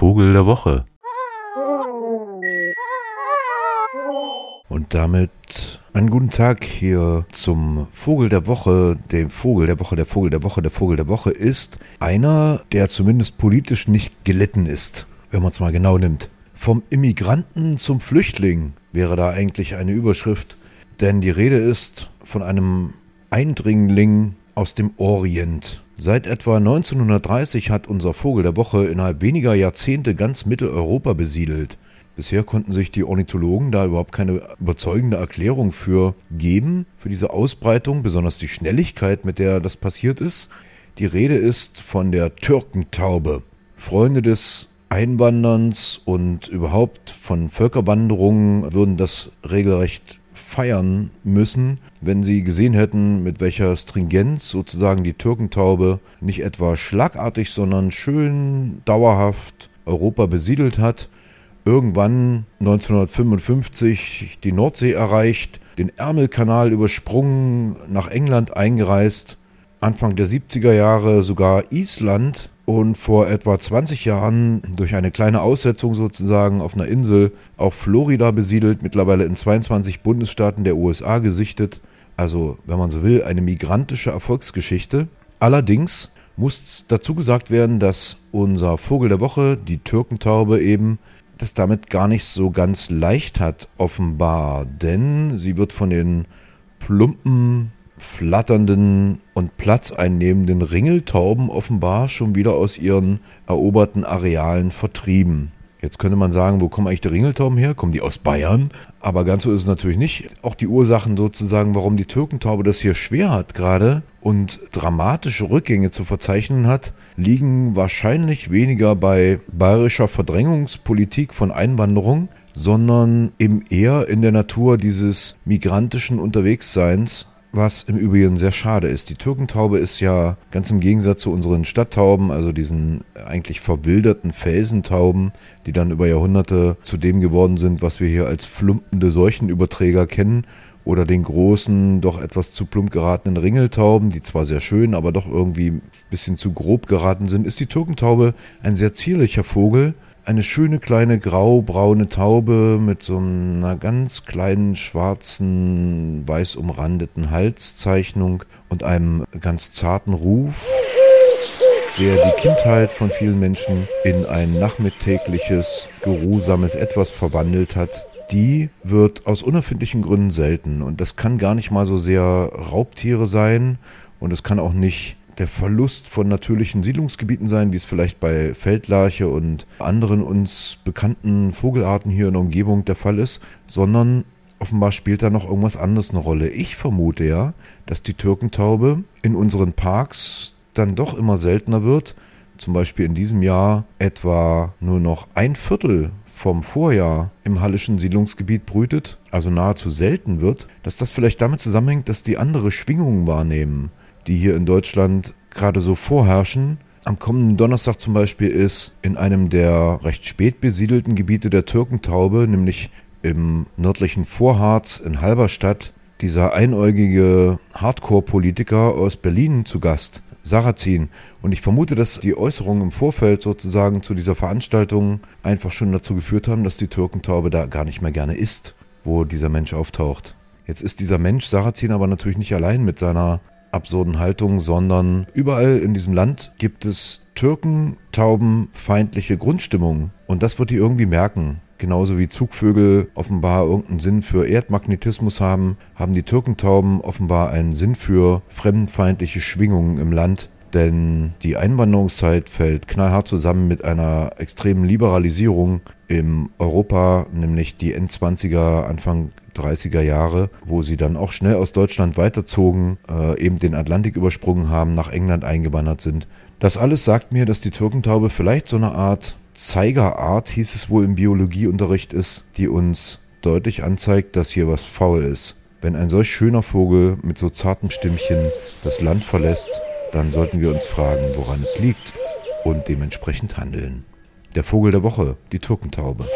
Vogel der Woche. Und damit einen guten Tag hier zum Vogel der Woche. Dem Vogel der Woche, der Vogel der Woche, der Vogel der Woche ist einer, der zumindest politisch nicht gelitten ist, wenn man es mal genau nimmt. Vom Immigranten zum Flüchtling wäre da eigentlich eine Überschrift, denn die Rede ist von einem Eindringling aus dem Orient. Seit etwa 1930 hat unser Vogel der Woche innerhalb weniger Jahrzehnte ganz Mitteleuropa besiedelt. Bisher konnten sich die Ornithologen da überhaupt keine überzeugende Erklärung für geben, für diese Ausbreitung, besonders die Schnelligkeit, mit der das passiert ist. Die Rede ist von der Türkentaube. Freunde des Einwanderns und überhaupt von Völkerwanderungen würden das regelrecht feiern müssen, wenn sie gesehen hätten, mit welcher Stringenz sozusagen die Türkentaube nicht etwa schlagartig, sondern schön dauerhaft Europa besiedelt hat, irgendwann 1955 die Nordsee erreicht, den Ärmelkanal übersprungen, nach England eingereist, Anfang der 70er Jahre sogar Island und vor etwa 20 Jahren durch eine kleine Aussetzung sozusagen auf einer Insel auch Florida besiedelt, mittlerweile in 22 Bundesstaaten der USA gesichtet. Also, wenn man so will, eine migrantische Erfolgsgeschichte. Allerdings muss dazu gesagt werden, dass unser Vogel der Woche, die Türkentaube eben, das damit gar nicht so ganz leicht hat, offenbar. Denn sie wird von den plumpen flatternden und platzeinnehmenden Ringeltauben offenbar schon wieder aus ihren eroberten Arealen vertrieben. Jetzt könnte man sagen, wo kommen eigentlich die Ringeltauben her? Kommen die aus Bayern? Aber ganz so ist es natürlich nicht. Auch die Ursachen sozusagen, warum die Türkentaube das hier schwer hat gerade und dramatische Rückgänge zu verzeichnen hat, liegen wahrscheinlich weniger bei bayerischer Verdrängungspolitik von Einwanderung, sondern eben eher in der Natur dieses migrantischen Unterwegsseins was im Übrigen sehr schade ist. Die Türkentaube ist ja ganz im Gegensatz zu unseren Stadttauben, also diesen eigentlich verwilderten Felsentauben, die dann über Jahrhunderte zu dem geworden sind, was wir hier als flumpende Seuchenüberträger kennen, oder den großen, doch etwas zu plump geratenen Ringeltauben, die zwar sehr schön, aber doch irgendwie ein bisschen zu grob geraten sind, ist die Türkentaube ein sehr zierlicher Vogel, eine schöne kleine graubraune Taube mit so einer ganz kleinen schwarzen, weiß umrandeten Halszeichnung und einem ganz zarten Ruf, der die Kindheit von vielen Menschen in ein nachmittägliches, geruhsames Etwas verwandelt hat. Die wird aus unerfindlichen Gründen selten und das kann gar nicht mal so sehr Raubtiere sein und es kann auch nicht der Verlust von natürlichen Siedlungsgebieten sein, wie es vielleicht bei Feldlarche und anderen uns bekannten Vogelarten hier in der Umgebung der Fall ist, sondern offenbar spielt da noch irgendwas anderes eine Rolle. Ich vermute ja, dass die Türkentaube in unseren Parks dann doch immer seltener wird. Zum Beispiel in diesem Jahr etwa nur noch ein Viertel vom Vorjahr im Hallischen Siedlungsgebiet brütet, also nahezu selten wird, dass das vielleicht damit zusammenhängt, dass die andere Schwingungen wahrnehmen die hier in Deutschland gerade so vorherrschen. Am kommenden Donnerstag zum Beispiel ist in einem der recht spät besiedelten Gebiete der Türkentaube, nämlich im nördlichen Vorharz in Halberstadt, dieser einäugige Hardcore-Politiker aus Berlin zu Gast, Sarrazin. Und ich vermute, dass die Äußerungen im Vorfeld sozusagen zu dieser Veranstaltung einfach schon dazu geführt haben, dass die Türkentaube da gar nicht mehr gerne ist, wo dieser Mensch auftaucht. Jetzt ist dieser Mensch Sarrazin aber natürlich nicht allein mit seiner absurden Haltung, sondern überall in diesem Land gibt es Türken, Tauben, feindliche Grundstimmung. Und das wird die irgendwie merken. Genauso wie Zugvögel offenbar irgendeinen Sinn für Erdmagnetismus haben, haben die Türkentauben offenbar einen Sinn für fremdenfeindliche Schwingungen im Land. Denn die Einwanderungszeit fällt knallhart zusammen mit einer extremen Liberalisierung im Europa, nämlich die Endzwanziger, Anfang 30er Jahre, wo sie dann auch schnell aus Deutschland weiterzogen, äh, eben den Atlantik übersprungen haben, nach England eingewandert sind. Das alles sagt mir, dass die Türkentaube vielleicht so eine Art Zeigerart, hieß es wohl im Biologieunterricht ist, die uns deutlich anzeigt, dass hier was faul ist. Wenn ein solch schöner Vogel mit so zartem Stimmchen das Land verlässt, dann sollten wir uns fragen, woran es liegt und dementsprechend handeln. Der Vogel der Woche, die Türkentaube.